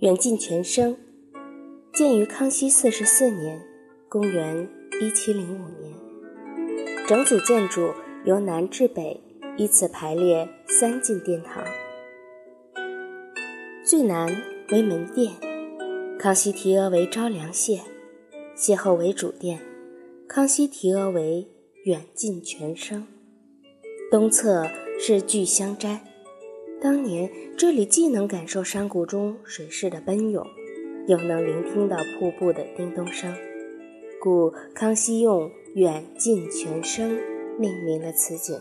远近全生，建于康熙四十四年（公元1705年）。整组建筑由南至北依次排列三进殿堂，最南为门殿，康熙提额为昭凉榭，榭后为主殿，康熙提额为远近全生。东侧是聚香斋。当年这里既能感受山谷中水势的奔涌，又能聆听到瀑布的叮咚声，故康熙用“远近全声”命名了此景。